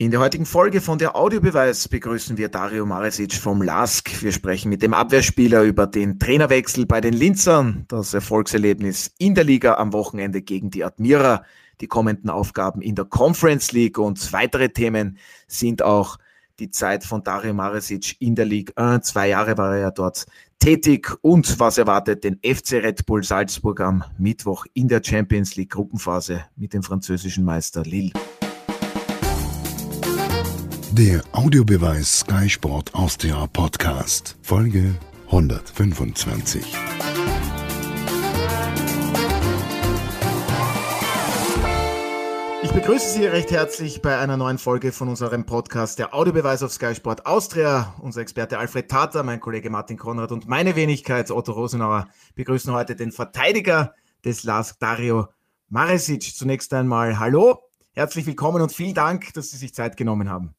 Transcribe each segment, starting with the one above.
In der heutigen Folge von der Audiobeweis begrüßen wir Dario Maresic vom LASK. Wir sprechen mit dem Abwehrspieler über den Trainerwechsel bei den Linzern, das Erfolgserlebnis in der Liga am Wochenende gegen die Admira, die kommenden Aufgaben in der Conference League und weitere Themen sind auch die Zeit von Dario Maresic in der Liga. 1. Zwei Jahre war er ja dort tätig und was erwartet den FC Red Bull Salzburg am Mittwoch in der Champions League Gruppenphase mit dem französischen Meister Lille. Der Audiobeweis Sky Sport Austria Podcast, Folge 125. Ich begrüße Sie recht herzlich bei einer neuen Folge von unserem Podcast Der Audiobeweis auf Sky Sport Austria. Unser Experte Alfred Tater, mein Kollege Martin Konrad und meine Wenigkeit Otto Rosenauer begrüßen heute den Verteidiger des LASK, Dario Maresic. Zunächst einmal Hallo, herzlich willkommen und vielen Dank, dass Sie sich Zeit genommen haben.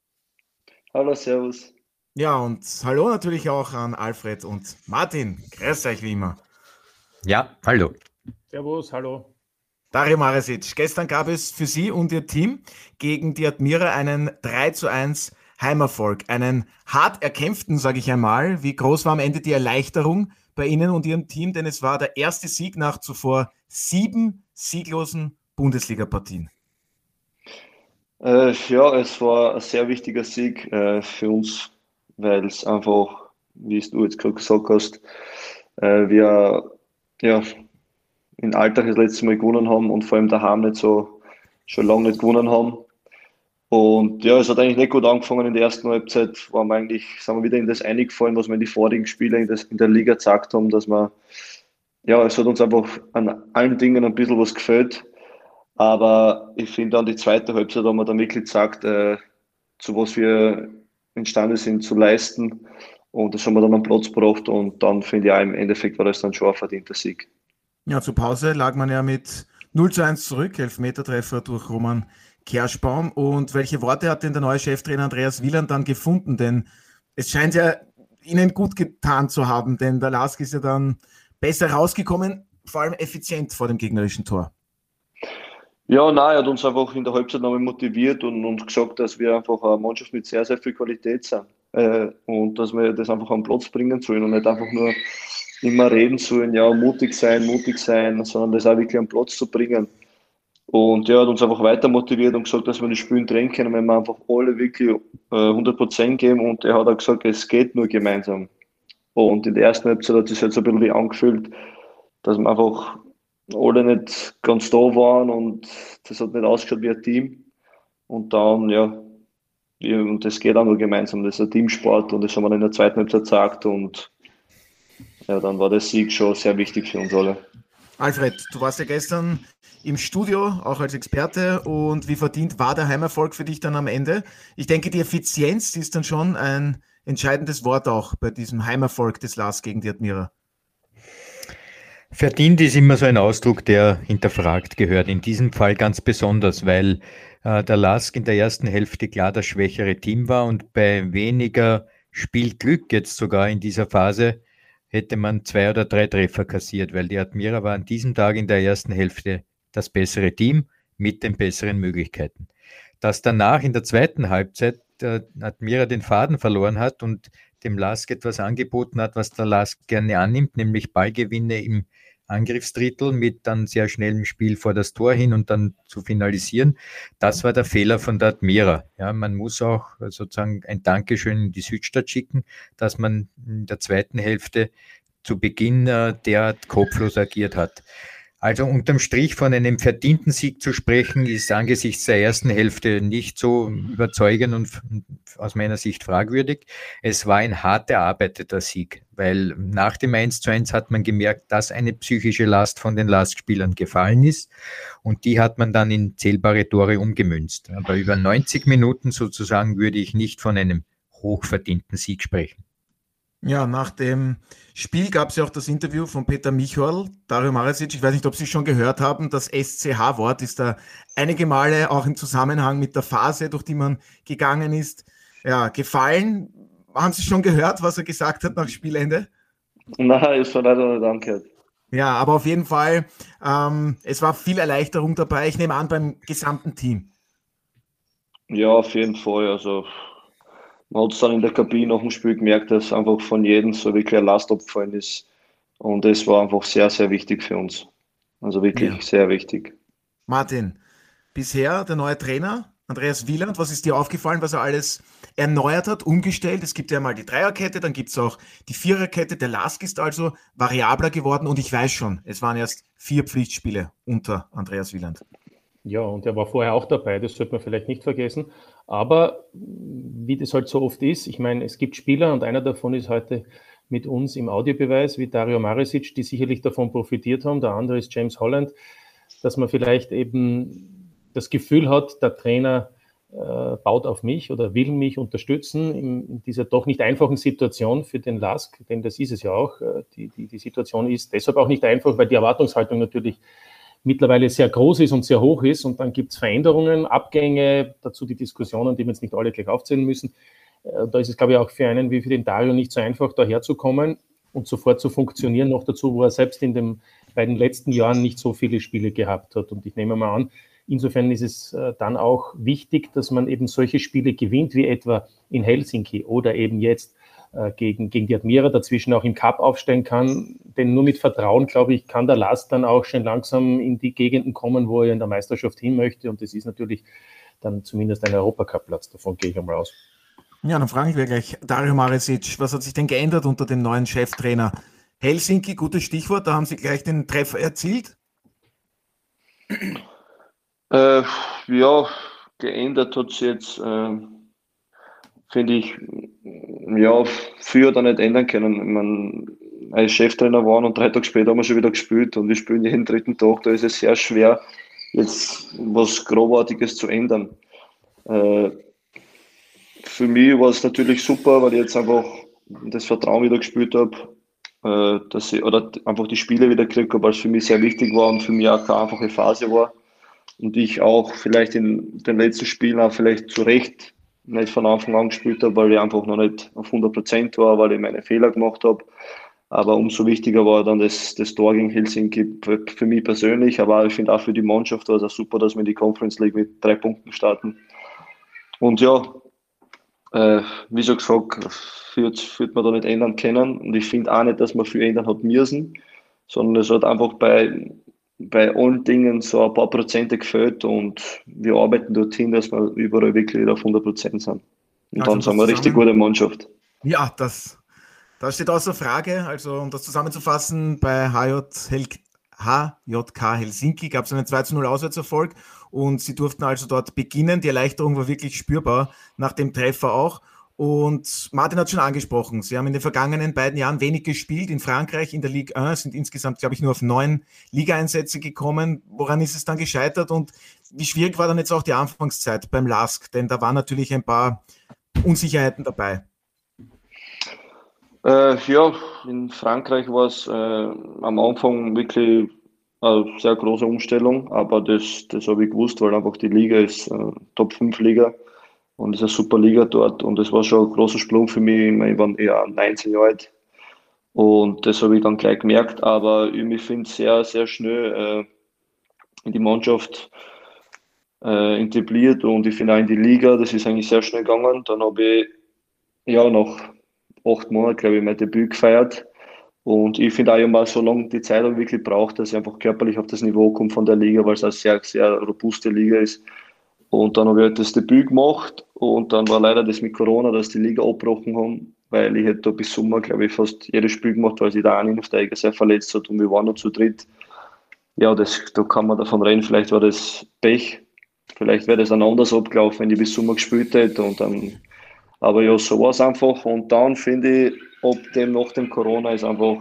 Hallo, Servus. Ja, und hallo natürlich auch an Alfred und Martin. Grüß euch wie immer. Ja, hallo. Servus, hallo. Dario Maresic, gestern gab es für Sie und Ihr Team gegen die Admira einen 3 zu 1 Heimerfolg. Einen hart erkämpften, sage ich einmal. Wie groß war am Ende die Erleichterung bei Ihnen und Ihrem Team? Denn es war der erste Sieg nach zuvor sieben sieglosen Bundesliga-Partien. Äh, ja, es war ein sehr wichtiger Sieg äh, für uns, weil es einfach, wie du jetzt gerade gesagt hast, äh, wir ja, in Alltag das letzte Mal gewonnen haben und vor allem daheim nicht so schon lange nicht gewonnen haben. Und ja, es hat eigentlich nicht gut angefangen in der ersten Halbzeit. Waren wir eigentlich, sind wir wieder in das eingefallen, was wir in die vorigen Spiele in, das, in der Liga gezeigt haben, dass wir, ja, es hat uns einfach an allen Dingen ein bisschen was gefällt. Aber ich finde dann die zweite Halbzeit haben wir dann wirklich gesagt, äh, zu was wir imstande sind zu leisten. Und das haben wir dann am Platz gebracht und dann finde ich auch im Endeffekt war das dann schon ein verdienter Sieg. Ja, zur Pause lag man ja mit 0 zu 1 zurück, Elfmetertreffer durch Roman Kerschbaum. Und welche Worte hat denn der neue Cheftrainer Andreas Wieland dann gefunden? Denn es scheint ja ihnen gut getan zu haben, denn der Lask ist ja dann besser rausgekommen, vor allem effizient vor dem gegnerischen Tor. Ja, nein, er hat uns einfach in der Halbzeit nochmal motiviert und, und gesagt, dass wir einfach eine Mannschaft mit sehr, sehr viel Qualität sind. Äh, und dass wir das einfach am Platz bringen sollen und nicht einfach nur immer reden sollen, ja, mutig sein, mutig sein, sondern das auch wirklich am Platz zu bringen. Und er hat uns einfach weiter motiviert und gesagt, dass wir das Spielen drehen können, wenn wir einfach alle wirklich äh, 100% geben. Und er hat auch gesagt, es geht nur gemeinsam. Und in der ersten Halbzeit hat es sich jetzt ein bisschen wie angefühlt, dass wir einfach alle nicht ganz da waren und das hat nicht ausgeschaut wie ein Team. Und dann, ja, und das geht auch nur gemeinsam. Das ist ein Teamsport und das haben wir in der zweiten Halbzeit gesagt und ja, dann war der Sieg schon sehr wichtig für uns alle. Alfred, du warst ja gestern im Studio, auch als Experte. Und wie verdient war der Heimerfolg für dich dann am Ende? Ich denke, die Effizienz ist dann schon ein entscheidendes Wort auch bei diesem Heimerfolg des Lars gegen die Admira. Verdient ist immer so ein Ausdruck, der hinterfragt gehört. In diesem Fall ganz besonders, weil äh, der Lask in der ersten Hälfte klar das schwächere Team war und bei weniger Spielglück jetzt sogar in dieser Phase hätte man zwei oder drei Treffer kassiert, weil die Admira war an diesem Tag in der ersten Hälfte das bessere Team mit den besseren Möglichkeiten. Dass danach in der zweiten Halbzeit der Admira den Faden verloren hat und dem Lask etwas angeboten hat, was der Lask gerne annimmt, nämlich Ballgewinne im Angriffsdrittel mit dann sehr schnellem Spiel vor das Tor hin und dann zu finalisieren. Das war der Fehler von der Admira. Ja, man muss auch sozusagen ein Dankeschön in die Südstadt schicken, dass man in der zweiten Hälfte zu Beginn äh, derart kopflos agiert hat. Also unterm Strich von einem verdienten Sieg zu sprechen, ist angesichts der ersten Hälfte nicht so überzeugend und aus meiner Sicht fragwürdig. Es war ein hart erarbeiteter Sieg, weil nach dem 1 zu 1 hat man gemerkt, dass eine psychische Last von den Lastspielern gefallen ist und die hat man dann in zählbare Tore umgemünzt. Aber über 90 Minuten sozusagen würde ich nicht von einem hochverdienten Sieg sprechen. Ja, nach dem Spiel gab es ja auch das Interview von Peter Michol, Dario Maresic. Ich weiß nicht, ob Sie schon gehört haben. Das SCH-Wort ist da einige Male auch im Zusammenhang mit der Phase, durch die man gegangen ist, ja, gefallen. Haben Sie schon gehört, was er gesagt hat nach Spielende? Nein, ist schon leider nicht angehört. Ja, aber auf jeden Fall, ähm, es war viel Erleichterung dabei. Ich nehme an, beim gesamten Team. Ja, auf jeden Fall. Also man hat es dann in der Kabine nach dem Spiel gemerkt, dass einfach von jedem so wirklich eine Last abgefallen ist. Und das war einfach sehr, sehr wichtig für uns. Also wirklich ja. sehr wichtig. Martin, bisher der neue Trainer, Andreas Wieland, was ist dir aufgefallen, was er alles erneuert hat, umgestellt? Es gibt ja mal die Dreierkette, dann gibt es auch die Viererkette. Der Lask ist also variabler geworden und ich weiß schon, es waren erst vier Pflichtspiele unter Andreas Wieland. Ja, und er war vorher auch dabei, das sollte man vielleicht nicht vergessen. Aber wie das halt so oft ist, ich meine, es gibt Spieler und einer davon ist heute mit uns im Audiobeweis, wie Dario Marisic, die sicherlich davon profitiert haben. Der andere ist James Holland, dass man vielleicht eben das Gefühl hat, der Trainer äh, baut auf mich oder will mich unterstützen in, in, dieser doch nicht einfachen Situation für den LASK, denn das ist es ja auch. Äh, die, die, die Situation ist deshalb auch nicht einfach, weil die Erwartungshaltung natürlich mittlerweile sehr groß ist und sehr hoch ist. Und dann gibt es Veränderungen, Abgänge, dazu die Diskussionen, die wir jetzt nicht alle gleich aufzählen müssen. Äh, da ist es, glaube ich, auch für einen wie für den Dario nicht so einfach, daherzukommen und sofort zu funktionieren. Noch dazu, wo er selbst in den beiden letzten Jahren nicht so viele Spiele gehabt hat. Und ich nehme mal an, insofern ist es äh, dann auch wichtig, dass man eben solche Spiele gewinnt, wie etwa in Helsinki oder eben jetzt äh, gegen, gegen die Admira dazwischen auch im Cup aufstellen kann. Denn nur mit Vertrauen, glaube ich, kann der Last dann auch schon langsam in die Gegenden kommen, wo er in der Meisterschaft hin möchte. Und das ist natürlich dann zumindest ein Europacup-Platz. Davon gehe ich einmal aus. Ja, dann frage ich mir gleich, Dario Maresic, was hat sich denn geändert unter dem neuen Cheftrainer? Helsinki, gutes Stichwort, da haben Sie gleich den Treffer erzielt. Äh, ja, geändert hat sich jetzt. Äh finde ich, ja, früher da nicht ändern können. Man, als Cheftrainer waren und drei Tage später haben wir schon wieder gespielt und wir spielen jeden dritten Tag. Da ist es sehr schwer, jetzt was Grobartiges zu ändern. Äh, für mich war es natürlich super, weil ich jetzt einfach das Vertrauen wieder gespielt habe, äh, oder einfach die Spiele wieder gekriegt habe, weil es für mich sehr wichtig war und für mich auch keine einfache Phase war. Und ich auch vielleicht in den letzten Spielen auch vielleicht zu Recht nicht von Anfang an gespielt habe, weil ich einfach noch nicht auf 100 Prozent war, weil ich meine Fehler gemacht habe. Aber umso wichtiger war dann das, das Tor gegen Helsinki für mich persönlich. Aber ich finde auch für die Mannschaft war es auch super, dass wir in die Conference League mit drei Punkten starten. Und ja, äh, wie schon gesagt, führt, führt man da nicht ändern können. Und ich finde auch nicht, dass man viel ändern hat müssen, sondern es hat einfach bei bei allen Dingen so ein paar Prozente gefällt und wir arbeiten dorthin, dass wir überall wirklich auf 100 Prozent sind. Und also dann sind wir eine richtig gute Mannschaft. Ja, das, das steht außer Frage. Also, um das zusammenzufassen, bei HJ, HJK Helsinki gab es einen 2-0 Auswärtserfolg und sie durften also dort beginnen. Die Erleichterung war wirklich spürbar nach dem Treffer auch. Und Martin hat schon angesprochen, Sie haben in den vergangenen beiden Jahren wenig gespielt. In Frankreich in der Ligue 1 sind insgesamt, glaube ich, nur auf neun Ligaeinsätze gekommen. Woran ist es dann gescheitert und wie schwierig war dann jetzt auch die Anfangszeit beim LASK? Denn da waren natürlich ein paar Unsicherheiten dabei. Äh, ja, in Frankreich war es äh, am Anfang wirklich eine sehr große Umstellung, aber das, das habe ich gewusst, weil einfach die Liga ist äh, Top 5 Liga und es ist eine super Liga dort und das war schon ein großer Sprung für mich. Ich war eher 19 Jahre alt und das habe ich dann gleich gemerkt, aber ich finde sehr, sehr schnell äh, in die Mannschaft äh, integriert und ich finde auch in die Liga, das ist eigentlich sehr schnell gegangen. Dann habe ich ja nach acht Monaten, glaube ich, mein Debüt gefeiert. Und ich finde auch, habe so lange die Zeit wirklich braucht, dass ich einfach körperlich auf das Niveau komme von der Liga, weil es eine sehr, sehr robuste Liga ist. Und dann habe ich halt das Debüt gemacht und dann war leider das mit Corona, dass die Liga abgebrochen haben, weil ich hätte da bis Sommer, glaube ich, fast jedes Spiel gemacht, weil sich der eine Aufsteiger sehr verletzt hat und wir waren noch zu dritt. Ja, das, da kann man davon reden, vielleicht war das Pech, vielleicht wäre das dann anders abgelaufen, wenn ich bis Sommer gespielt hätte und dann, aber ja, so war es einfach und dann finde ich, ab dem, nach dem Corona ist einfach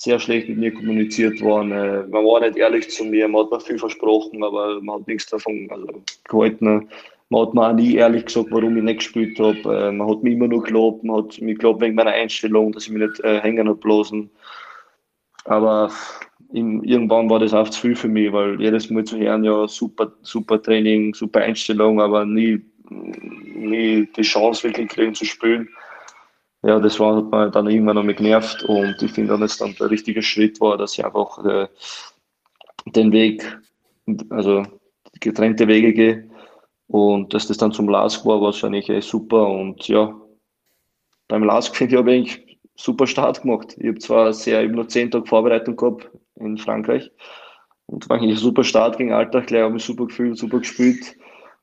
sehr schlecht mit mir kommuniziert worden. Äh, man war nicht ehrlich zu mir, man hat mir viel versprochen, aber man hat nichts davon also, gehalten. Man hat mir auch nie ehrlich gesagt, warum ich nicht gespielt habe. Äh, man hat mich immer nur gelobt, man hat mich gelobt wegen meiner Einstellung, dass ich mich nicht äh, hängen habe bloßen. Aber im, irgendwann war das auch zu viel für mich, weil jedes Mal zu hören, ja, super, super Training, super Einstellung, aber nie, nie die Chance wirklich kriegen zu spielen ja, das war, hat mir dann irgendwann noch genervt und ich finde, dass dann der richtige Schritt war, dass ich einfach äh, den Weg, also getrennte Wege gehe Und dass das dann zum Lask war, war eigentlich echt super. Und ja, beim Lask finde ich, habe ich super Start gemacht. Ich habe zwar sehr, ich nur zehn Tage Vorbereitung gehabt in Frankreich und war eigentlich ein super Start gegen Alltag, gleich habe ich super gefühlt, super gespielt.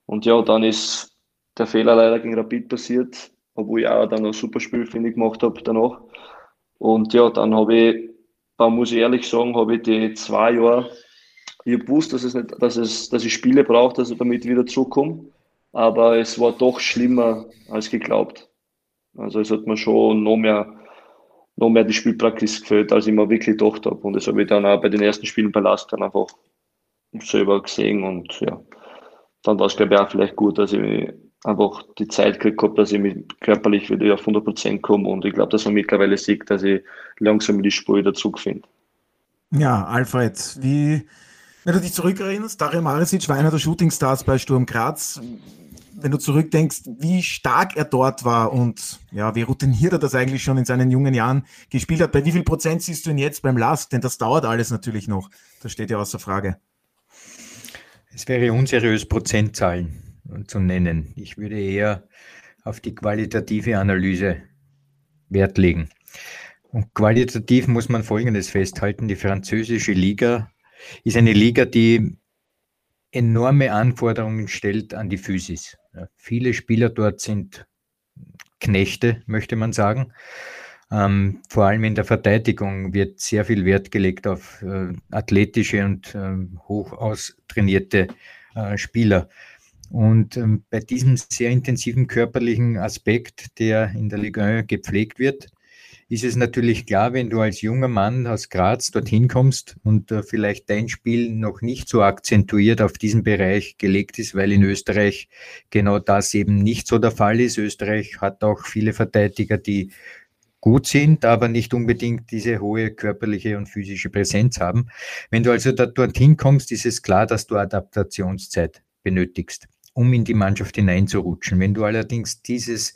Und ja, dann ist der Fehler leider gegen Rapid passiert, obwohl ich auch dann ein super Spiel, finde ich, gemacht habe danach. Und ja, dann habe ich, da muss ich ehrlich sagen, habe ich die zwei Jahre, ich habe gewusst, dass, es nicht, dass, es, dass ich Spiele brauche, dass ich damit wieder zurückkomme. Aber es war doch schlimmer als geglaubt. Also es hat mir schon noch mehr, noch mehr die Spielpraxis gefällt, als ich mir wirklich gedacht habe. Und das habe ich dann auch bei den ersten Spielen bei Last dann einfach selber gesehen. Und ja, dann war es, glaube ich, auch vielleicht gut, dass ich einfach die Zeit gekriegt habe, dass ich mich körperlich wieder auf 100 Prozent komme. Und ich glaube, dass man mittlerweile sieht, dass ich langsam in die Spur wieder zurückfinde. Ja, Alfred, wie, wenn du dich zurückerinnerst, Dario Marisic war einer der Shootingstars bei Sturm Graz. Wenn du zurückdenkst, wie stark er dort war und ja, wie routiniert er das eigentlich schon in seinen jungen Jahren gespielt hat, bei wie viel Prozent siehst du ihn jetzt beim Last? Denn das dauert alles natürlich noch. Das steht ja außer Frage. Es wäre unseriös, Prozentzahlen zu nennen. Ich würde eher auf die qualitative Analyse Wert legen. Und qualitativ muss man Folgendes festhalten. Die französische Liga ist eine Liga, die enorme Anforderungen stellt an die Physis. Ja, viele Spieler dort sind Knechte, möchte man sagen. Ähm, vor allem in der Verteidigung wird sehr viel Wert gelegt auf äh, athletische und äh, hoch austrainierte äh, Spieler. Und ähm, bei diesem sehr intensiven körperlichen Aspekt, der in der Ligue 1 gepflegt wird, ist es natürlich klar, wenn du als junger Mann aus Graz dorthin kommst und äh, vielleicht dein Spiel noch nicht so akzentuiert auf diesen Bereich gelegt ist, weil in Österreich genau das eben nicht so der Fall ist. Österreich hat auch viele Verteidiger, die gut sind, aber nicht unbedingt diese hohe körperliche und physische Präsenz haben. Wenn du also da dorthin kommst, ist es klar, dass du Adaptationszeit benötigst um in die Mannschaft hineinzurutschen. Wenn du allerdings dieses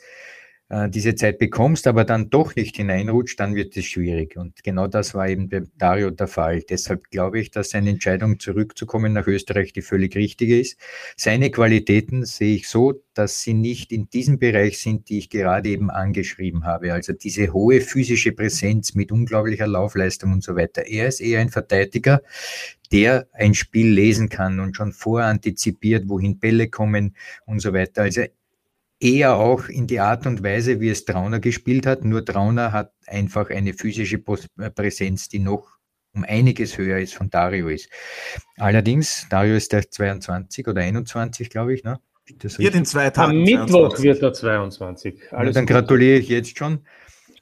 äh, diese Zeit bekommst, aber dann doch nicht hineinrutscht, dann wird es schwierig. Und genau das war eben bei Dario der Fall. Deshalb glaube ich, dass seine Entscheidung zurückzukommen nach Österreich die völlig richtige ist. Seine Qualitäten sehe ich so, dass sie nicht in diesem Bereich sind, die ich gerade eben angeschrieben habe. Also diese hohe physische Präsenz mit unglaublicher Laufleistung und so weiter. Er ist eher ein Verteidiger, der ein Spiel lesen kann und schon vorantizipiert, wohin Bälle kommen und so weiter. Also eher auch in die Art und Weise, wie es Trauner gespielt hat. Nur Trauner hat einfach eine physische äh, Präsenz, die noch um einiges höher ist von Dario ist. Allerdings, Dario ist der 22 oder 21, glaube ich, ne? Hier den zwei Tagen. Am Mittwoch wird er 22. Alles dann gratuliere ich jetzt schon.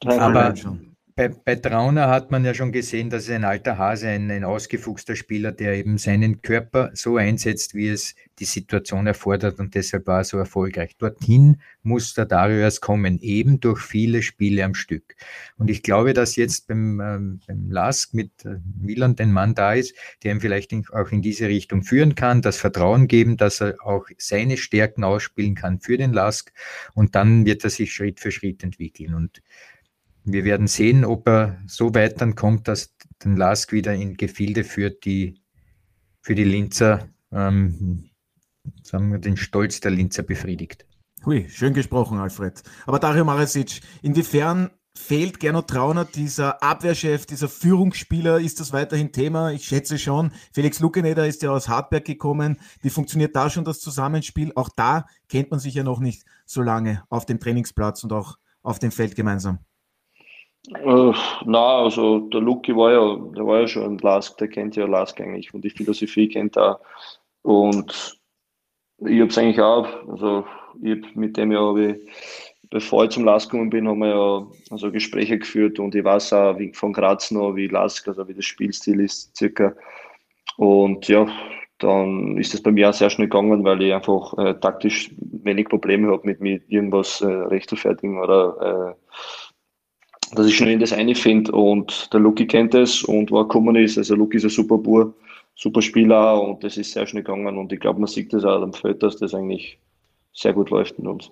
Aber schon bei, bei Trauner hat man ja schon gesehen, dass es ein alter Hase, ein, ein ausgefuchster Spieler, der eben seinen Körper so einsetzt, wie es die Situation erfordert und deshalb war er so erfolgreich. Dorthin muss der Dario erst kommen, eben durch viele Spiele am Stück. Und ich glaube, dass jetzt beim, ähm, beim Lask mit äh, Milan ein Mann da ist, der ihm vielleicht in, auch in diese Richtung führen kann, das Vertrauen geben, dass er auch seine Stärken ausspielen kann für den Lask und dann wird er sich Schritt für Schritt entwickeln. Und wir werden sehen, ob er so weit dann kommt, dass den Lask wieder in Gefilde führt, die für die Linzer, ähm, sagen wir, den Stolz der Linzer befriedigt. Hui, schön gesprochen, Alfred. Aber Dario Maresic, inwiefern fehlt Gernot Trauner, dieser Abwehrchef, dieser Führungsspieler? Ist das weiterhin Thema? Ich schätze schon. Felix Lukeneder ist ja aus Hartberg gekommen. Wie funktioniert da schon das Zusammenspiel? Auch da kennt man sich ja noch nicht so lange auf dem Trainingsplatz und auch auf dem Feld gemeinsam. Äh, na, also der Luki war ja, der war ja schon ein Lask, der kennt ja Lask eigentlich und die Philosophie kennt er. Und ich habe es eigentlich auch, also ich hab mit dem ja, ich, bevor ich zum Lask gekommen bin, haben wir ja also Gespräche geführt und ich weiß auch wie von Graz noch, wie Lask, also wie das Spielstil ist, circa. Und ja, dann ist es bei mir auch sehr schnell gegangen, weil ich einfach äh, taktisch wenig Probleme habe, mit, mit irgendwas äh, recht zu fertigen oder äh, dass ich schnell in das eine finde und der Luki kennt es und war gekommen ist. Also Luki ist ein super Bur, super Spieler und das ist sehr schnell gegangen und ich glaube, man sieht das auch am Feld, dass das eigentlich sehr gut läuft mit uns.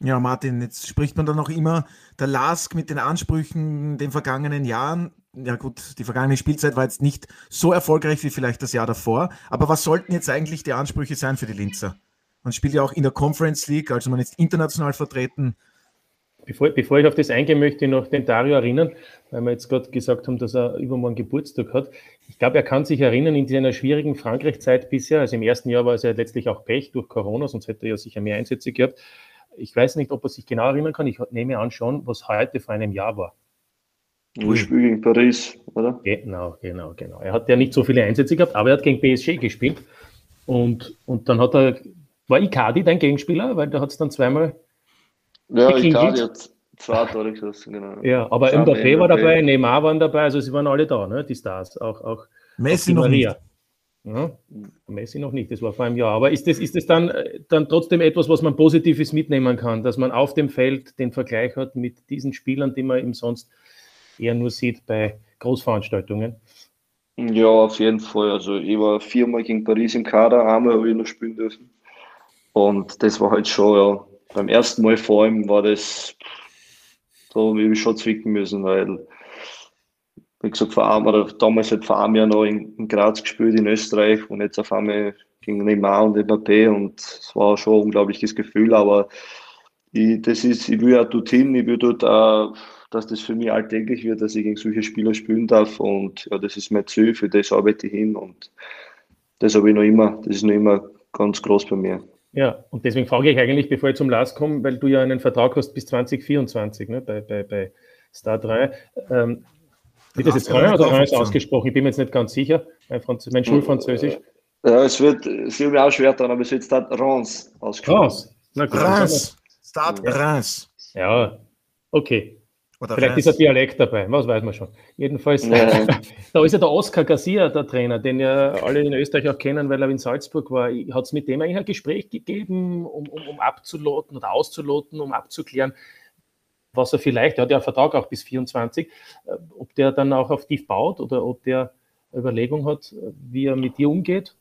Ja, Martin, jetzt spricht man dann noch immer der Lask mit den Ansprüchen in den vergangenen Jahren. Ja gut, die vergangene Spielzeit war jetzt nicht so erfolgreich wie vielleicht das Jahr davor. Aber was sollten jetzt eigentlich die Ansprüche sein für die Linzer? Man spielt ja auch in der Conference League, also man ist international vertreten. Bevor, bevor ich auf das eingehen möchte, ich noch den Dario erinnern, weil wir jetzt gerade gesagt haben, dass er übermorgen Geburtstag hat. Ich glaube, er kann sich erinnern, in seiner schwierigen Frankreich-Zeit bisher, also im ersten Jahr war es ja letztlich auch Pech durch Corona, sonst hätte er ja sicher mehr Einsätze gehabt. Ich weiß nicht, ob er sich genau erinnern kann. Ich nehme an schon, was heute vor einem Jahr war. Wo ich spiele gegen Paris, oder? Genau, genau, genau. Er hat ja nicht so viele Einsätze gehabt, aber er hat gegen PSG gespielt. Und, und dann hat er, war Icardi dein Gegenspieler? Weil da hat es dann zweimal. Ja, Icardi hat zwei Tore geschossen, genau. Ja, aber Mbappé war dabei, Neymar waren dabei, also sie waren alle da, ne, die Stars. Auch, auch Messi auch noch Maria. nicht. Ja, Messi noch nicht, das war vor einem Jahr. Aber ist das, ist das dann, dann trotzdem etwas, was man Positives mitnehmen kann, dass man auf dem Feld den Vergleich hat mit diesen Spielern, die man eben sonst eher nur sieht bei Großveranstaltungen? Ja, auf jeden Fall. Also ich war viermal gegen Paris im Kader, einmal habe ich noch spielen dürfen. Und das war halt schon, ja, beim ersten Mal vor allem war das, da habe ich schon zwicken müssen, weil, wie gesagt, vor allem, oder damals hat vor einem Jahr noch in, in, Graz gespielt, in Österreich, und jetzt auf einmal gegen Neymar und Mbappé und es war schon ein unglaubliches Gefühl, aber ich, das ist, ich will ja dorthin, ich will dort auch dass das für mich alltäglich wird, dass ich gegen solche Spieler spielen darf. Und ja, das ist mein Ziel, für das arbeite ich hin. Und das habe ich noch immer, das ist noch immer ganz groß bei mir. Ja, und deswegen frage ich eigentlich, bevor ich zum Last komme, weil du ja einen Vertrag hast bis 2024 ne, bei, bei, bei Star 3. Ähm, wird das jetzt Rhin oder Rhin ausgesprochen? Ich bin mir jetzt nicht ganz sicher, mein, Franz mein Schulfranzösisch. Ja, es wird, es wird mir auch schwer dran, aber es wird Stade Reims ausgesprochen. Reims? Reims. Stade Reims. Ja, okay. Oder Vielleicht ist ein Dialekt dabei, was weiß man schon. Jedenfalls, ja. da ist ja der Oskar Garcia, der Trainer, den ja alle in Österreich auch kennen, weil er in Salzburg war. Hat es mit dem eigentlich ein Gespräch gegeben, um, um, um abzuloten oder auszuloten, um abzuklären, was er vielleicht, er hat ja einen Vertrag auch bis 24, äh, ob der dann auch auf tief baut oder ob der Überlegung hat, wie er mit dir umgeht?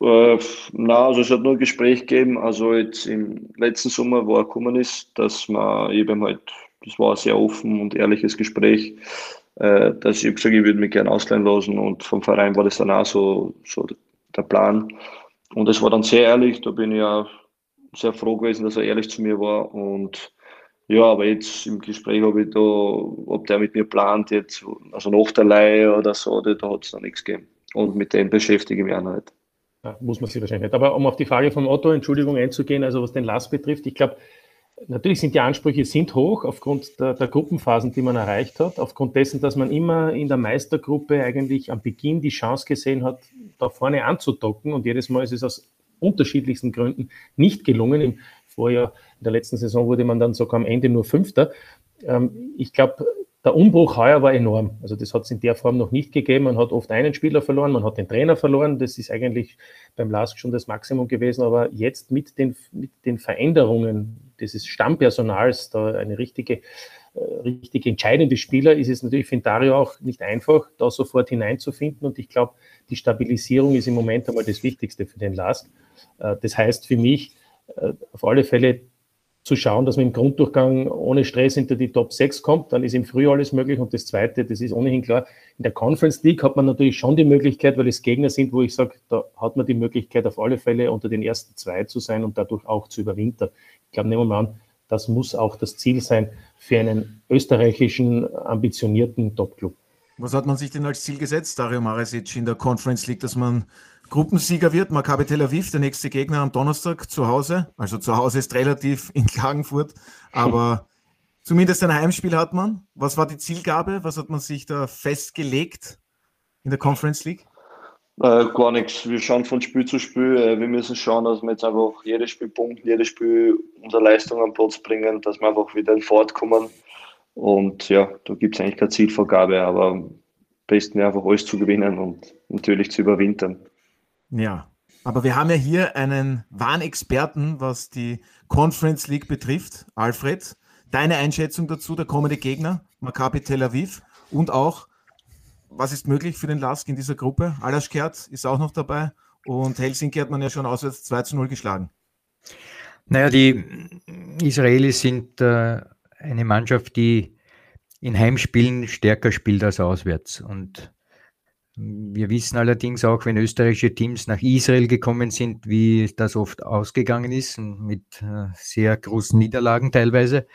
Äh, na, also es hat nur ein Gespräch gegeben, also jetzt im letzten Sommer, wo er gekommen ist, dass man eben halt das war ein sehr offen und ehrliches Gespräch, äh, dass ich gesagt ich würde mich gerne ausleihen lassen und vom Verein war das dann auch so, so der Plan. Und es war dann sehr ehrlich, da bin ich ja sehr froh gewesen, dass er ehrlich zu mir war und ja, aber jetzt im Gespräch habe ich da, ob der mit mir plant, jetzt, also nach der Leihe oder so, da, hat es noch nichts gegeben. Und mit dem beschäftige ich mich auch nicht. Ja, muss man sich wahrscheinlich nicht. Aber um auf die Frage vom Otto, Entschuldigung, einzugehen, also was den Last betrifft, ich glaube, Natürlich sind die Ansprüche sind hoch aufgrund der, der, Gruppenphasen, die man erreicht hat, aufgrund dessen, dass man immer in der Meistergruppe eigentlich am Beginn die Chance gesehen hat, da vorne anzudocken und jedes Mal ist es aus unterschiedlichsten Gründen nicht gelungen. Im Vorjahr, in der letzten Saison wurde man dann sogar am Ende nur Fünfter. Ähm, ich glaube, der Umbruch heuer war enorm. Also das hat es in der Form noch nicht gegeben. Man hat oft einen Spieler verloren, man hat den Trainer verloren. Das ist eigentlich beim LASK schon das Maximum gewesen. Aber jetzt mit den, mit den Veränderungen dieses Stammpersonals, da eine richtige, äh, richtig entscheidende Spieler, ist es natürlich für Dario auch nicht einfach, da sofort hineinzufinden. Und ich glaube, die Stabilisierung ist im Moment einmal das Wichtigste für den LASK. Äh, das heißt für mich äh, auf alle Fälle zu schauen, dass man im Grunddurchgang ohne Stress hinter die Top 6 kommt, dann ist im Frühjahr alles möglich. Und das Zweite, das ist ohnehin klar, in der Conference League hat man natürlich schon die Möglichkeit, weil es Gegner sind, wo ich sage, da hat man die Möglichkeit, auf alle Fälle unter den ersten zwei zu sein und dadurch auch zu überwintern. Ich glaube, nehmen wir mal an, das muss auch das Ziel sein für einen österreichischen, ambitionierten Top-Club. Was hat man sich denn als Ziel gesetzt, Dario Maresic, in der Conference League, dass man Gruppensieger wird. Maccabi Tel Aviv, der nächste Gegner am Donnerstag zu Hause. Also zu Hause ist relativ in Klagenfurt, aber zumindest ein Heimspiel hat man. Was war die Zielgabe? Was hat man sich da festgelegt in der Conference League? Äh, gar nichts. Wir schauen von Spiel zu Spiel. Äh, wir müssen schauen, dass wir jetzt einfach jedes Spiel punkten, jedes Spiel unsere Leistung am Platz bringen, dass wir einfach wieder fortkommen. Und ja, da gibt es eigentlich keine Zielvorgabe, aber am besten einfach alles zu gewinnen und natürlich zu überwintern. Ja, aber wir haben ja hier einen wahren Experten, was die Conference League betrifft. Alfred, deine Einschätzung dazu, der kommende Gegner, Maccabi Tel Aviv und auch, was ist möglich für den Lask in dieser Gruppe? Alaschkert ist auch noch dabei und Helsinki hat man ja schon auswärts 2 zu 0 geschlagen. Naja, die Israelis sind äh, eine Mannschaft, die in Heimspielen stärker spielt als auswärts und Wir wissen allerdings auch, wenn österreichische Teams nach Israel gekommen sind, wie das oft ausgegangen ist, mit äh, sehr großen Niederlagen teilweise.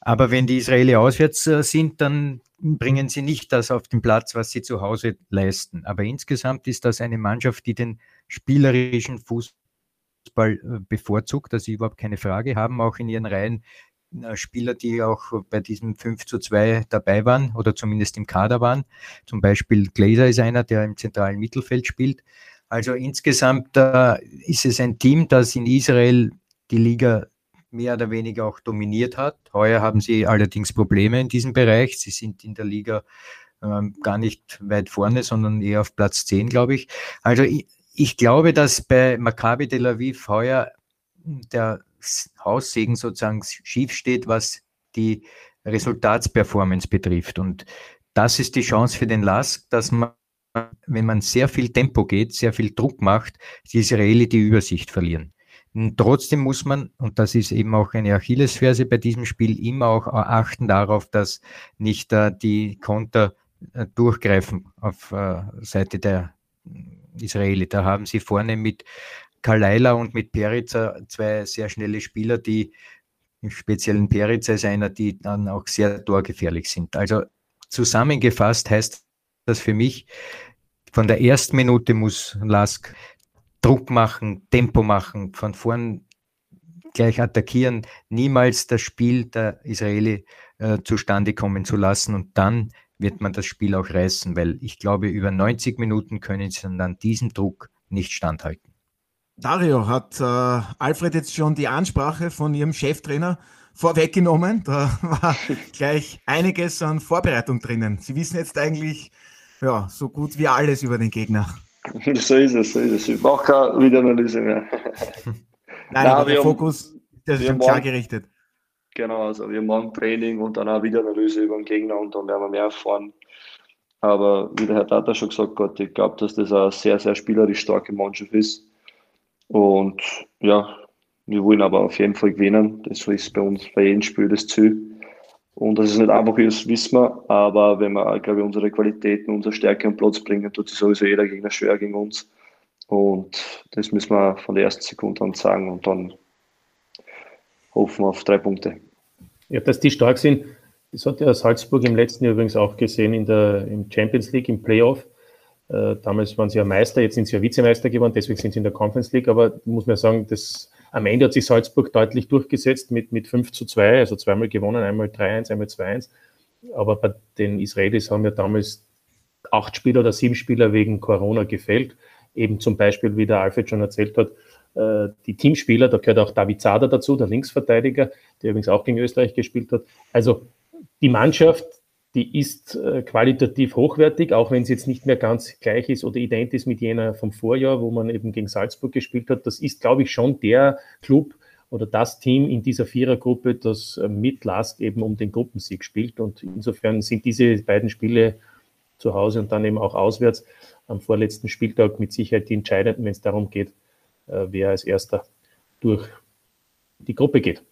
Aber wenn die Israelis auswärts äh, sind, dann bringen sie nicht das auf den Platz, was sie zu Hause leisten. Aber insgesamt ist das eine Mannschaft, die den spielerischen Fußball äh, bevorzugt, das ist überhaupt keine Frage, haben auch in ihren Reihen Spieler, die auch bei diesem 5 zu 2 dabei waren oder zumindest im Kader waren. Zum Beispiel Glazer ist einer, der im zentralen Mittelfeld spielt. Also insgesamt äh, ist es ein Team, das in Israel die Liga mehr oder weniger auch dominiert hat. Heuer haben sie allerdings Probleme in diesem Bereich. Sie sind in der Liga ähm, gar nicht weit vorne, sondern eher auf Platz 10, glaube ich. Also ich, ich glaube, dass bei Maccabi Tel Aviv heuer der Haussegen sozusagen schief steht, was die Resultatsperformance betrifft. Und das ist die Chance für den Lask, dass man, wenn man sehr viel Tempo geht, sehr viel Druck macht, die Israeli die Übersicht verlieren. Und trotzdem muss man, und das ist eben auch eine Achillesferse bei diesem Spiel, immer auch achten darauf, dass nicht äh, die Konter äh, durchgreifen auf äh, Seite der Israeli. Da haben sie vorne mit Kalaila und mit Perica zwei sehr schnelle Spieler, die im speziellen Perica ist einer, die dann auch sehr torgefährlich sind. Also zusammengefasst heißt das für mich, von der ersten Minute muss Lask Druck machen, Tempo machen, von vorn gleich attackieren, niemals das Spiel der Israeli äh, zustande kommen zu lassen und dann wird man das Spiel auch reißen, weil ich glaube, über 90 Minuten können sie dann diesem Druck nicht standhalten. Dario, hat äh, Alfred jetzt schon die Ansprache von Ihrem Cheftrainer vorweggenommen? Da war gleich einiges an Vorbereitung drinnen. Sie wissen jetzt eigentlich ja, so gut wie alles über den Gegner. So ist es, so ist es. Ich brauche keine Videoanalyse mehr. Nein, Nein aber der Fokus ist schon klar gerichtet. Genau, also wir machen Training und dann auch Videoanalyse über den Gegner und dann werden wir mehr erfahren. Aber wie der Herr Tata schon gesagt hat, ich glaube, dass das eine sehr, sehr spielerisch starke Mannschaft ist und ja, wir wollen aber auf jeden Fall gewinnen. Das ist bei uns bei jedem Spiel das Ziel. Und dass es nicht einfach ist, wissen wir. Aber wenn wir, glaube ich, unsere Qualitäten, unsere Stärke am Platz bringen, tut sich sowieso jeder Gegner schwer gegen uns. Und das müssen wir von der ersten Sekunde an sagen und dann hoffen wir auf drei Punkte. Ja, dass die stark sind, das hat ja Salzburg im letzten Jahr übrigens auch gesehen in der im Champions League, im Playoff. Äh, damals waren sie ja Meister, jetzt sind sie ja Vizemeister geworden, deswegen sind sie in der Conference League. Aber muss man sagen, das, am Ende hat sich Salzburg deutlich durchgesetzt mit, mit 5 zu 2, also zweimal gewonnen, einmal 3-1, einmal 2-1. Aber bei den Israelis haben ja damals acht Spieler oder sieben Spieler wegen Corona gefällt. Eben zum Beispiel, wie der Alfred schon erzählt hat, äh, die Teamspieler, da gehört auch David Zader dazu, der Linksverteidiger, der übrigens auch gegen Österreich gespielt hat. Also die Mannschaft, die ist äh, qualitativ hochwertig, auch wenn sie jetzt nicht mehr ganz gleich ist oder identisch mit jener vom Vorjahr, wo man eben gegen Salzburg gespielt hat. Das ist, glaube ich, schon der Club oder das Team in dieser Vierergruppe, das äh, mit Lask eben um den Gruppensieg spielt. Und insofern sind diese beiden Spiele zu Hause und dann eben auch auswärts am vorletzten Spieltag mit Sicherheit die entscheidenden, wenn es darum geht, äh, wer als erster durch die Gruppe geht.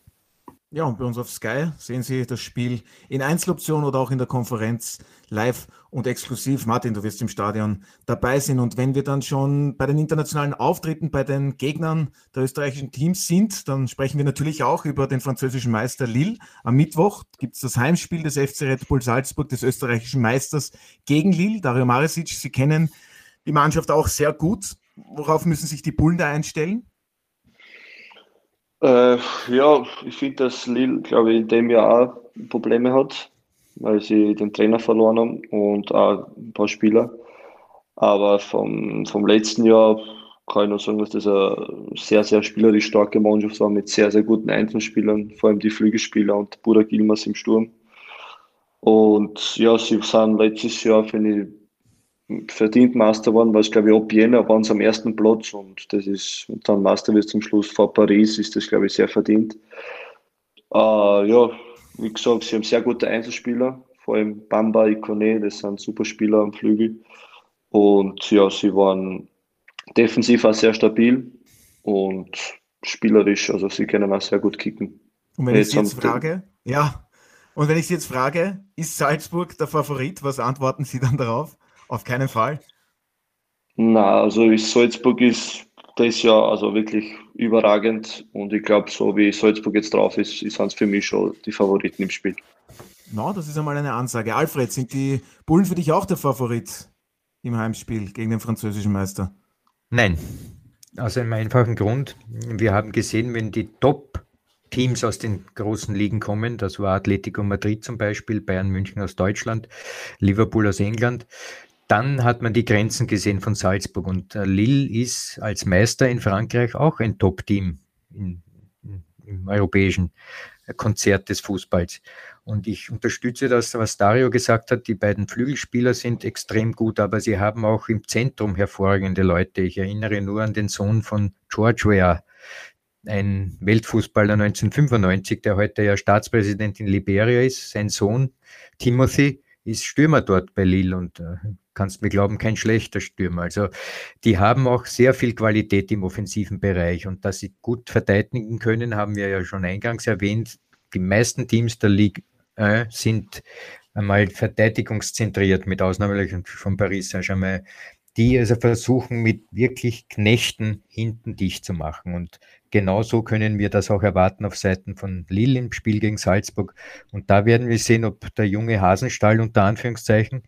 Ja, und bei uns auf Sky sehen Sie das Spiel in Einzeloption oder auch in der Konferenz live und exklusiv. Martin, du wirst im Stadion dabei sein. Und wenn wir dann schon bei den internationalen Auftritten bei den Gegnern der österreichischen Teams sind, dann sprechen wir natürlich auch über den französischen Meister Lille. Am Mittwoch gibt es das Heimspiel des FC Red Bull Salzburg, des österreichischen Meisters gegen Lille. Dario Maresic, Sie kennen die Mannschaft auch sehr gut. Worauf müssen sich die Bullen da einstellen? Äh, ja, ich finde, dass Lille, glaube ich, in dem Jahr auch Probleme hat, weil sie den Trainer verloren haben und auch ein paar Spieler. Aber vom, vom letzten Jahr kann ich nur sagen, dass das eine sehr, sehr spielerisch starke Mannschaft war mit sehr, sehr guten Einzelspielern, vor allem die Flügelspieler und Bruder Gilmers im Sturm. Und ja, sie sind letztes Jahr, finde ich, verdient Master geworden, weil es glaube ich ab Jänner waren sie am ersten Platz und das ist, und dann Master wird zum Schluss vor Paris, ist das glaube ich sehr verdient. Äh, ja, wie gesagt, sie haben sehr gute Einzelspieler, vor allem Bamba, Ikone, das sind super Spieler am Flügel. Und ja, sie waren defensiv auch sehr stabil und spielerisch, also sie können auch sehr gut kicken. Und wenn jetzt ich Sie jetzt frage, ja, und wenn ich Sie jetzt frage, ist Salzburg der Favorit, was antworten Sie dann darauf? Auf keinen Fall? Na, also Salzburg ist das Jahr also wirklich überragend und ich glaube, so wie Salzburg jetzt drauf ist, sind es für mich schon die Favoriten im Spiel. Na, no, das ist einmal eine Ansage. Alfred, sind die Bullen für dich auch der Favorit im Heimspiel gegen den französischen Meister? Nein, aus einem einfachen Grund. Wir haben gesehen, wenn die Top-Teams aus den großen Ligen kommen, das war Atletico Madrid zum Beispiel, Bayern München aus Deutschland, Liverpool aus England, dann hat man die Grenzen gesehen von Salzburg und äh, Lille ist als Meister in Frankreich auch ein Top-Team im europäischen Konzert des Fußballs. Und ich unterstütze das, was Dario gesagt hat. Die beiden Flügelspieler sind extrem gut, aber sie haben auch im Zentrum hervorragende Leute. Ich erinnere nur an den Sohn von George Weah, ein Weltfußballer 1995, der heute ja Staatspräsident in Liberia ist. Sein Sohn Timothy ist Stürmer dort bei Lille und äh, kannst mir glauben, kein schlechter Stürmer. Also die haben auch sehr viel Qualität im offensiven Bereich und dass sie gut verteidigen können, haben wir ja schon eingangs erwähnt. Die meisten Teams der Ligue äh, sind einmal verteidigungszentriert, mit Ausnahme von Paris Saint-Germain, die also versuchen, mit wirklich Knechten hinten dicht zu machen. Und genauso können wir das auch erwarten auf Seiten von Lille im Spiel gegen Salzburg. Und da werden wir sehen, ob der junge Hasenstall unter Anführungszeichen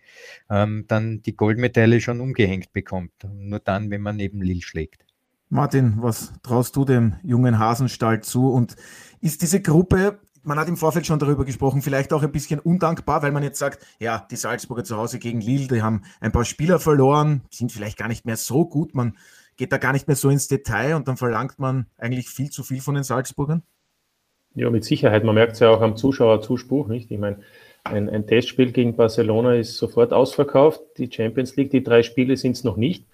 ähm, dann die Goldmedaille schon umgehängt bekommt. Nur dann, wenn man neben Lille schlägt. Martin, was traust du dem jungen Hasenstall zu? Und ist diese Gruppe man hat im Vorfeld schon darüber gesprochen, vielleicht auch ein bisschen undankbar, weil man jetzt sagt, ja, die Salzburger zu Hause gegen Lille, die haben ein paar Spieler verloren, sind vielleicht gar nicht mehr so gut, man geht da gar nicht mehr so ins Detail und dann verlangt man eigentlich viel zu viel von den Salzburgern? Ja, mit Sicherheit. Man merkt es ja auch am Zuschauerzuspruch, nicht? Ich meine, ein, ein, Testspiel gegen Barcelona ist sofort ausverkauft. Die Champions League, die drei Spiele sind es noch nicht,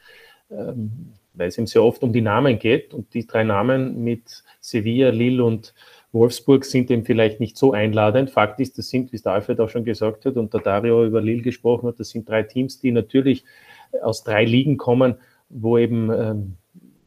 ähm, weil es ihm sehr oft um die Namen geht. Und die drei Namen mit Sevilla, Lille und Wolfsburg sind eben vielleicht nicht so einladend. Fakt ist, das sind, wie es der Alfred auch schon gesagt hat und der Dario über Lille gesprochen hat, das sind drei Teams, die natürlich aus drei Ligen kommen, wo eben ähm,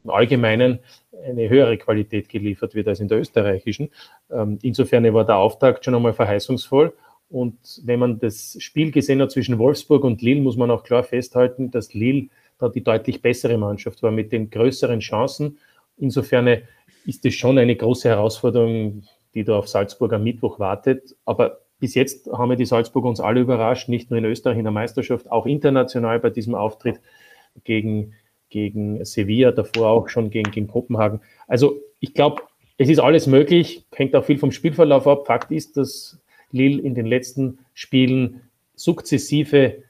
im Allgemeinen eine höhere Qualität geliefert wird als in der österreichischen. Ähm, insofern war der Auftakt schon einmal verheißungsvoll. Und wenn man das Spiel gesehen hat zwischen Wolfsburg und Lille, muss man auch klar festhalten, dass Lille da die deutlich bessere Mannschaft war mit den größeren Chancen. Insofern ist es schon eine große Herausforderung, die da auf Salzburg am Mittwoch wartet. Aber bis jetzt haben wir die Salzburger uns alle überrascht, nicht nur in Österreich in der Meisterschaft, auch international bei diesem Auftritt gegen, gegen Sevilla, davor auch schon gegen, gegen Kopenhagen. Also ich glaube, es ist alles möglich, hängt auch viel vom Spielverlauf ab. Fakt ist, dass Lille in den letzten Spielen sukzessive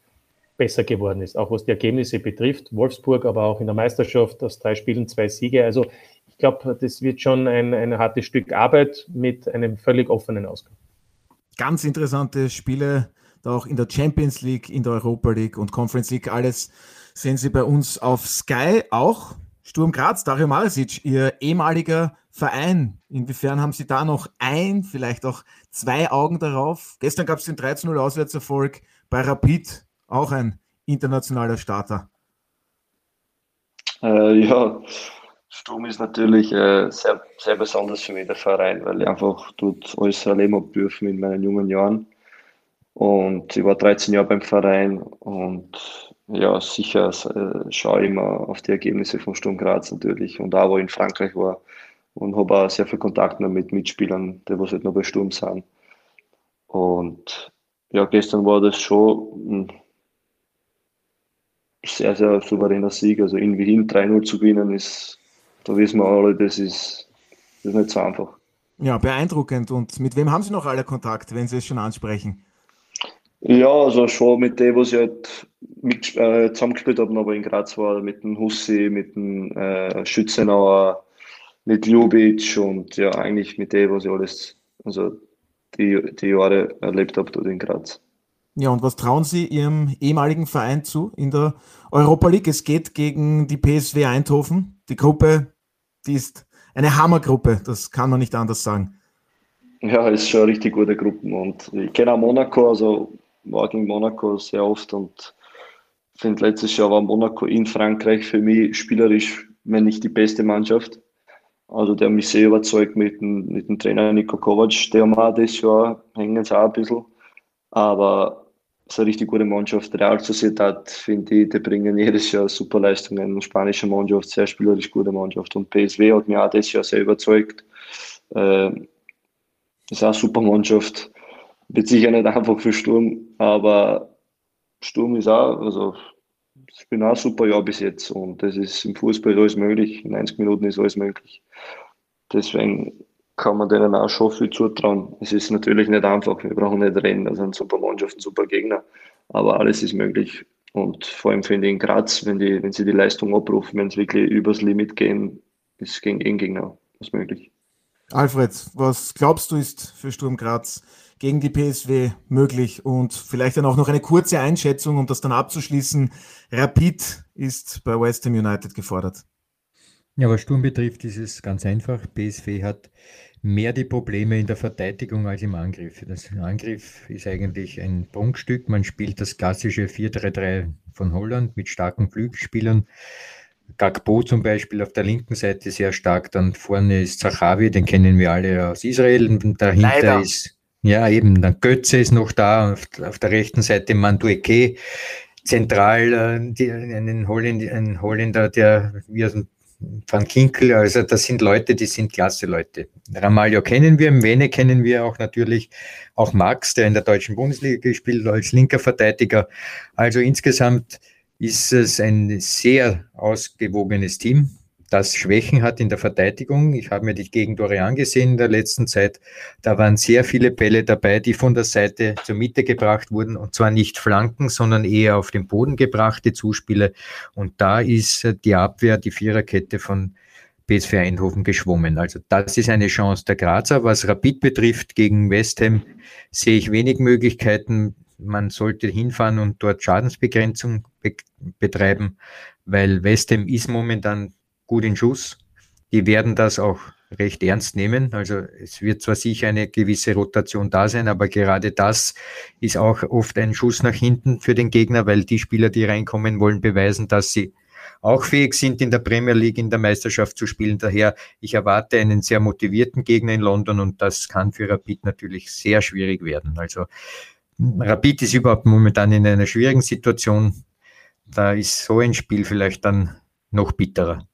besser geworden ist, auch was die Ergebnisse betrifft. Wolfsburg, aber auch in der Meisterschaft aus drei Spielen zwei Siege. Also ich glaube, das wird schon ein, ein hartes Stück Arbeit mit einem völlig offenen Ausgang. Ganz interessante Spiele, auch in der Champions League, in der Europa League und Conference League. Alles sehen Sie bei uns auf Sky. Auch Sturm Graz, Dario Marisic, Ihr ehemaliger Verein. Inwiefern haben Sie da noch ein, vielleicht auch zwei Augen darauf? Gestern gab es den 13-0 Auswärtserfolg bei Rapid, auch ein internationaler Starter. Äh, ja, Sturm ist natürlich äh, sehr, sehr besonders für mich, der Verein, weil ich einfach dort alles erleben habe dürfen in meinen jungen Jahren. Und ich war 13 Jahre beim Verein und ja, sicher äh, schaue ich immer auf die Ergebnisse von Sturm Graz natürlich und auch, wo ich in Frankreich war und habe auch sehr viel Kontakt mit Mitspielern, die was halt noch bei Sturm sind. Und ja, gestern war das schon ein sehr, sehr souveräner Sieg. Also in Wien 3-0 zu gewinnen ist da wissen wir alle, das ist, das ist nicht so einfach. Ja, beeindruckend. Und mit wem haben Sie noch alle Kontakt, wenn Sie es schon ansprechen? Ja, also schon mit dem, was ich halt mit, äh, zusammengespielt habe, aber in Graz war, mit dem Hussi, mit dem äh, Schützenauer, mit Ljubic und ja, eigentlich mit dem, was ich alles, also die, die Jahre erlebt habe dort in Graz. Ja, und was trauen Sie Ihrem ehemaligen Verein zu in der Europa League? Es geht gegen die PSW Eindhoven. Die Gruppe die ist eine Hammergruppe, das kann man nicht anders sagen. Ja, ist schon eine richtig gute Gruppe und ich kenne auch Monaco, also war gegen Monaco sehr oft und finde letztes Jahr war Monaco in Frankreich für mich spielerisch, wenn nicht die beste Mannschaft. Also der mich sehr überzeugt mit dem, mit dem Trainer Niko Kovac, der mal das Jahr hängen sie auch ein bisschen. Aber ist eine richtig gute Mannschaft. Real Sociedad, finde ich, die bringen jedes Jahr super Leistungen. Spanische Mannschaft, sehr spielerisch gute Mannschaft. Und PSW hat mich auch das Jahr sehr überzeugt. Äh, ist auch eine super Mannschaft. Wird sicher nicht einfach für Sturm, aber Sturm ist auch, also ich bin auch ein super Jahr bis jetzt und das ist im Fußball alles möglich. In 90 Minuten ist alles möglich. Deswegen kann man denen auch schon viel zutrauen. Es ist natürlich nicht einfach, wir brauchen nicht rennen, das sind super Mannschaften, super Gegner, aber alles ist möglich. Und vor allem finde ich in Graz, wenn, die, wenn sie die Leistung abrufen, wenn sie wirklich übers Limit gehen, ist gegen jeden Gegner was möglich. Alfred, was glaubst du ist für Sturm Graz gegen die PSW möglich? Und vielleicht dann auch noch eine kurze Einschätzung, um das dann abzuschließen. Rapid ist bei West Ham United gefordert. Ja, was Sturm betrifft, ist es ganz einfach. PSV hat mehr die Probleme in der Verteidigung als im Angriff. Das Angriff ist eigentlich ein Prunkstück. Man spielt das klassische 4-3-3 von Holland mit starken Flügelspielern. Gagbo zum Beispiel auf der linken Seite sehr stark. Dann vorne ist Zachavi, den kennen wir alle aus Israel. Und dahinter Leider. ist, ja eben, dann Götze ist noch da. Auf, auf der rechten Seite Mandueke. Zentral äh, die, einen, Holländer, einen Holländer, der wie aus dem Van Kinkel, also das sind Leute, die sind klasse Leute. Ramalho kennen wir, Mene kennen wir auch natürlich, auch Max, der in der deutschen Bundesliga gespielt als linker Verteidiger. Also insgesamt ist es ein sehr ausgewogenes Team das Schwächen hat in der Verteidigung. Ich habe mir die Gegentore angesehen in der letzten Zeit. Da waren sehr viele Bälle dabei, die von der Seite zur Mitte gebracht wurden und zwar nicht Flanken, sondern eher auf den Boden gebrachte Zuspiele. Und da ist die Abwehr, die Viererkette von PSV Eindhoven geschwommen. Also das ist eine Chance der Grazer. Was Rapid betrifft gegen West Ham sehe ich wenig Möglichkeiten. Man sollte hinfahren und dort Schadensbegrenzung be betreiben, weil West Ham ist momentan gut in Schuss. Die werden das auch recht ernst nehmen. Also es wird zwar sicher eine gewisse Rotation da sein, aber gerade das ist auch oft ein Schuss nach hinten für den Gegner, weil die Spieler, die reinkommen, wollen beweisen, dass sie auch fähig sind, in der Premier League, in der Meisterschaft zu spielen. Daher, ich erwarte einen sehr motivierten Gegner in London und das kann für Rapid natürlich sehr schwierig werden. Also Rapid ist überhaupt momentan in einer schwierigen Situation. Da ist so ein Spiel vielleicht dann noch bitterer.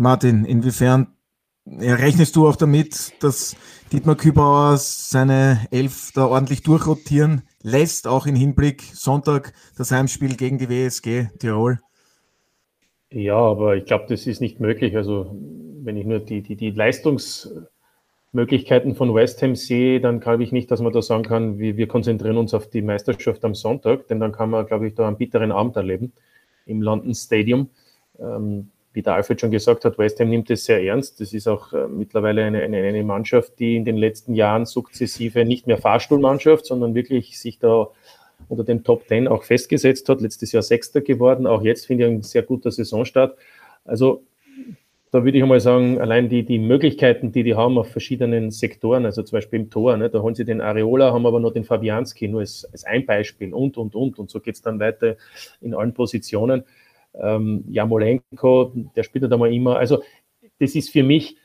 Martin, inwiefern rechnest du auch damit, dass Dietmar Kübauer seine Elf da ordentlich durchrotieren lässt, auch im Hinblick Sonntag das Heimspiel gegen die WSG Tirol? Ja, aber ich glaube, das ist nicht möglich. Also wenn ich nur die, die, die Leistungsmöglichkeiten von West Ham sehe, dann glaube ich nicht, dass man da sagen kann, wir, wir konzentrieren uns auf die Meisterschaft am Sonntag, denn dann kann man, glaube ich, da einen bitteren Abend erleben im London Stadium. Ähm, wie der Alfred schon gesagt hat, West Ham nimmt es sehr ernst. Das ist auch äh, mittlerweile eine, eine, eine, Mannschaft, die in den letzten Jahren sukzessive nicht mehr Fahrstuhlmannschaft, sondern wirklich sich da unter den Top Ten auch festgesetzt hat. Letztes Jahr Sechster geworden. Auch jetzt finde ich ein sehr guter Saisonstart. Also da würde ich einmal sagen, allein die, die Möglichkeiten, die die haben auf verschiedenen Sektoren, also zum Beispiel im Tor, ne, da holen sie den Areola, haben aber noch den Fabianski, nur als, als ein Beispiel und, und, und. Und so geht es dann weiter in allen Positionen ähm, Jamolenko, der spielt da mal immer. Also das ist für mich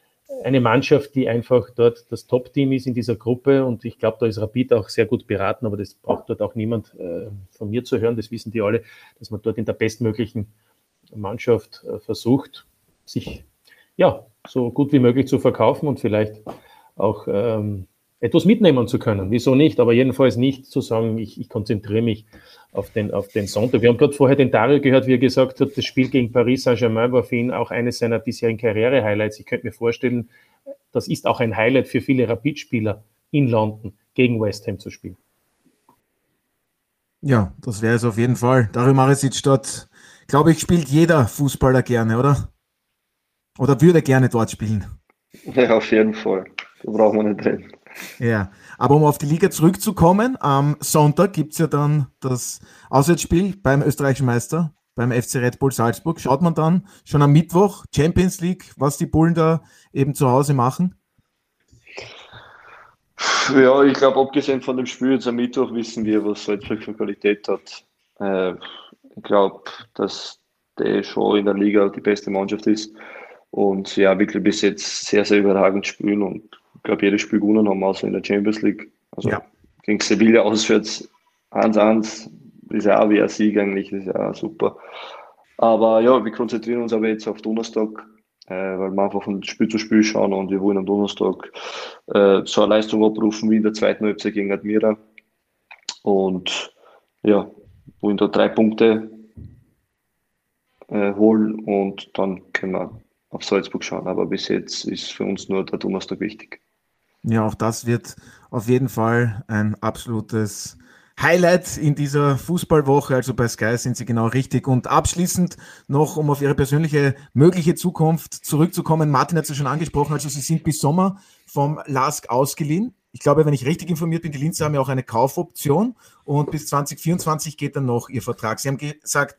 eine Mannschaft, die einfach dort das Top-Team ist in dieser Gruppe und ich glaube, da ist Rapid auch sehr gut beraten, aber das braucht dort auch niemand äh, von mir zu hören, das wissen die alle, dass man dort in der bestmöglichen Mannschaft äh, versucht, sich ja so gut wie möglich zu verkaufen und vielleicht auch ähm, etwas mitnehmen zu können. Wieso nicht? Aber jedenfalls nicht zu sagen, ich, ich konzentriere mich auf den, auf den Sonntag. Wir haben gerade vorher den Dario gehört, wie er gesagt hat, das Spiel gegen Paris Saint-Germain war für ihn auch eines seiner bisherigen Karriere-Highlights. Ich könnte mir vorstellen, das ist auch ein Highlight für viele Rapid-Spieler in London gegen West Ham zu spielen. Ja, das wäre es auf jeden Fall. Dario Maresic dort, glaube ich, spielt jeder Fußballer gerne, oder? Oder würde gerne dort spielen. Ja, auf jeden Fall. Da brauchen wir nicht reden. Ja, aber um auf die Liga zurückzukommen, am Sonntag gibt es ja dann das Auswärtsspiel beim österreichischen Meister, beim FC Red Bull Salzburg. Schaut man dann schon am Mittwoch Champions League, was die Bullen da eben zu Hause machen? Ja, ich glaube, abgesehen von dem Spiel jetzt am Mittwoch wissen wir, was Salzburg für Qualität hat. Äh, ich glaube, dass der schon in der Liga die beste Mannschaft ist und ja, wirklich bis jetzt sehr, sehr überragend spielen und glaube, jedes Spiel gewonnen haben, außer in der Champions League. Also ja. gegen Sevilla auswärts 1-1, ist ja auch wie ein Sieg eigentlich, ist ja auch super. Aber ja, wir konzentrieren uns aber jetzt auf Donnerstag, äh, weil wir einfach von Spiel zu Spiel schauen und wir wollen am Donnerstag äh, so eine Leistung abrufen wie in der zweiten Halbzeit gegen Admira. Und ja, wollen da drei Punkte äh, holen und dann können wir auf Salzburg schauen. Aber bis jetzt ist für uns nur der Donnerstag wichtig. Ja, auch das wird auf jeden Fall ein absolutes Highlight in dieser Fußballwoche. Also bei Sky sind Sie genau richtig. Und abschließend noch, um auf Ihre persönliche mögliche Zukunft zurückzukommen. Martin hat es ja schon angesprochen. Also Sie sind bis Sommer vom LASK ausgeliehen. Ich glaube, wenn ich richtig informiert bin, die Linzer haben ja auch eine Kaufoption und bis 2024 geht dann noch Ihr Vertrag. Sie haben gesagt,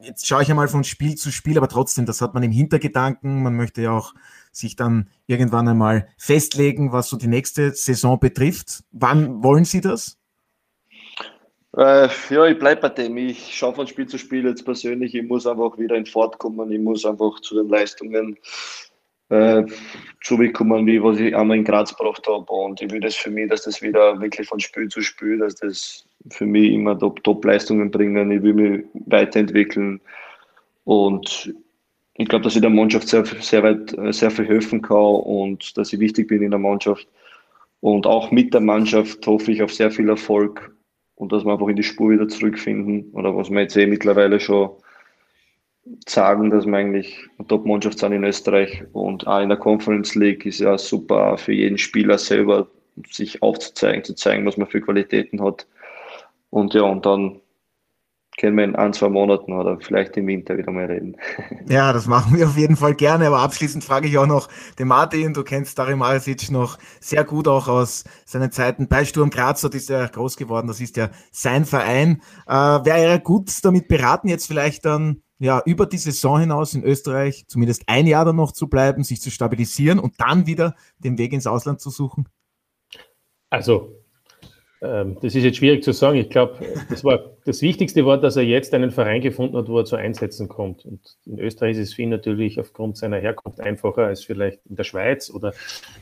jetzt schaue ich einmal von Spiel zu Spiel, aber trotzdem, das hat man im Hintergedanken. Man möchte ja auch sich dann irgendwann einmal festlegen, was so die nächste Saison betrifft. Wann wollen Sie das? Äh, ja, ich bleibe bei dem. Ich schaue von Spiel zu Spiel jetzt persönlich. Ich muss einfach wieder in Fahrt kommen. Ich muss einfach zu den Leistungen äh, zurückkommen, wie was ich einmal in Graz gebracht habe. Und ich will das für mich, dass das wieder wirklich von Spiel zu Spiel, dass das für mich immer Top-Leistungen bringen. Ich will mich weiterentwickeln. Und ich glaube, dass ich der Mannschaft sehr, sehr weit, sehr viel helfen kann und dass ich wichtig bin in der Mannschaft. Und auch mit der Mannschaft hoffe ich auf sehr viel Erfolg und dass wir einfach in die Spur wieder zurückfinden. Oder was wir jetzt eh mittlerweile schon sagen, dass wir eigentlich eine Top-Mannschaft sind in Österreich und auch in der Conference League ist ja super für jeden Spieler selber sich aufzuzeigen, zu zeigen, was man für Qualitäten hat. Und ja, und dann können wir in ein, zwei Monaten oder vielleicht im Winter wieder mal reden. Ja, das machen wir auf jeden Fall gerne. Aber abschließend frage ich auch noch den Martin. Du kennst Dario Marisic noch sehr gut auch aus seinen Zeiten bei Sturm Graz. Dort ist er groß geworden. Das ist ja sein Verein. Äh, Wäre er gut damit beraten, jetzt vielleicht dann ja, über die Saison hinaus in Österreich zumindest ein Jahr dann noch zu bleiben, sich zu stabilisieren und dann wieder den Weg ins Ausland zu suchen? Also, das ist jetzt schwierig zu sagen. Ich glaube, das war das Wichtigste war, dass er jetzt einen Verein gefunden hat, wo er zu Einsätzen kommt. Und in Österreich ist es für ihn natürlich aufgrund seiner Herkunft einfacher als vielleicht in der Schweiz oder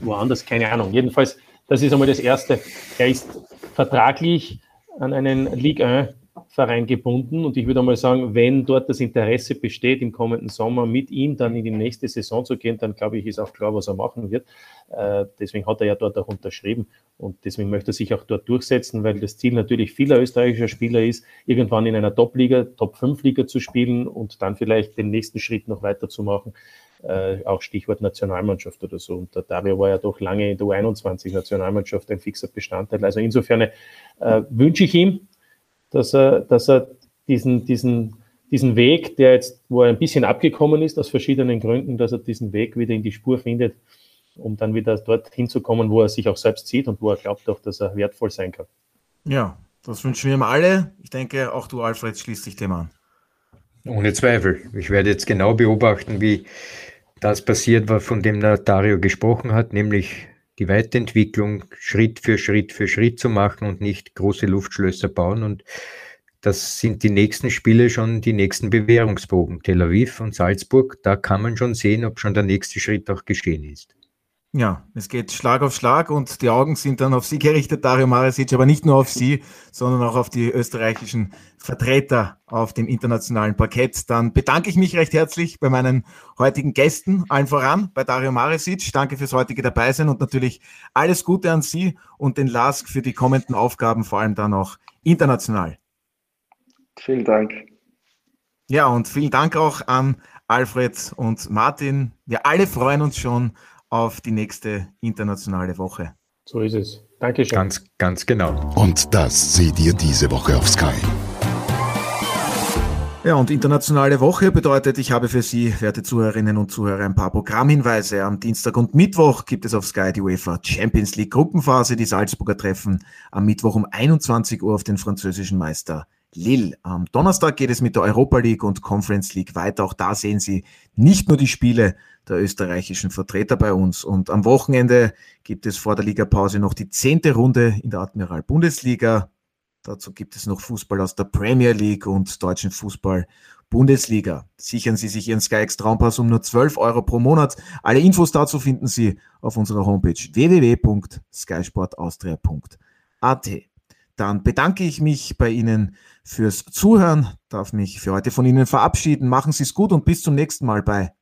woanders, keine Ahnung. Jedenfalls, das ist einmal das Erste. Er ist vertraglich an einen Ligue 1 Verein gebunden. Und ich würde mal sagen, wenn dort das Interesse besteht, im kommenden Sommer mit ihm dann in die nächste Saison zu gehen, dann glaube ich, ist auch klar, was er machen wird. Äh, deswegen hat er ja dort auch unterschrieben und deswegen möchte er sich auch dort durchsetzen, weil das Ziel natürlich vieler österreichischer Spieler ist, irgendwann in einer Top-Liga, Top-5-Liga zu spielen und dann vielleicht den nächsten Schritt noch weiterzumachen. Äh, auch Stichwort Nationalmannschaft oder so. Und der Dario war ja doch lange in der U21-Nationalmannschaft ein fixer Bestandteil. Also insofern äh, wünsche ich ihm, dass er, dass er diesen, diesen, diesen Weg, der jetzt, wo er ein bisschen abgekommen ist, aus verschiedenen Gründen, dass er diesen Weg wieder in die Spur findet, um dann wieder dort hinzukommen, wo er sich auch selbst sieht und wo er glaubt auch, dass er wertvoll sein kann. Ja, das wünschen wir ihm alle. Ich denke, auch du, Alfred, schließt dich dem an. Ohne Zweifel. Ich werde jetzt genau beobachten, wie das passiert, was von dem Dario gesprochen hat, nämlich die Weiterentwicklung Schritt für Schritt für Schritt zu machen und nicht große Luftschlösser bauen. Und das sind die nächsten Spiele schon die nächsten Bewährungsbogen. Tel Aviv und Salzburg, da kann man schon sehen, ob schon der nächste Schritt auch geschehen ist. Ja, es geht Schlag auf Schlag und die Augen sind dann auf Sie gerichtet, Dario Maresic, aber nicht nur auf Sie, sondern auch auf die österreichischen Vertreter auf dem internationalen Parkett. Dann bedanke ich mich recht herzlich bei meinen heutigen Gästen, allen voran bei Dario Maresic. Danke fürs heutige Dabeisein und natürlich alles Gute an Sie und den LASK für die kommenden Aufgaben, vor allem dann auch international. Vielen Dank. Ja, und vielen Dank auch an Alfred und Martin. Wir alle freuen uns schon auf die nächste internationale Woche. So ist es. Dankeschön. Ganz, ganz genau. Und das seht ihr diese Woche auf Sky. Ja, und internationale Woche bedeutet, ich habe für Sie, werte Zuhörerinnen und Zuhörer, ein paar Programmhinweise. Am Dienstag und Mittwoch gibt es auf Sky die UEFA Champions League Gruppenphase, die Salzburger treffen am Mittwoch um 21 Uhr auf den französischen Meister Lille. Am Donnerstag geht es mit der Europa League und Conference League weiter. Auch da sehen Sie nicht nur die Spiele der österreichischen Vertreter bei uns. Und am Wochenende gibt es vor der Ligapause noch die zehnte Runde in der Admiral Bundesliga. Dazu gibt es noch Fußball aus der Premier League und deutschen Fußball Bundesliga. Sichern Sie sich Ihren SkyX Traumpass um nur 12 Euro pro Monat. Alle Infos dazu finden Sie auf unserer Homepage www.skysportaustria.at. Dann bedanke ich mich bei Ihnen fürs Zuhören, darf mich für heute von Ihnen verabschieden. Machen Sie es gut und bis zum nächsten Mal bei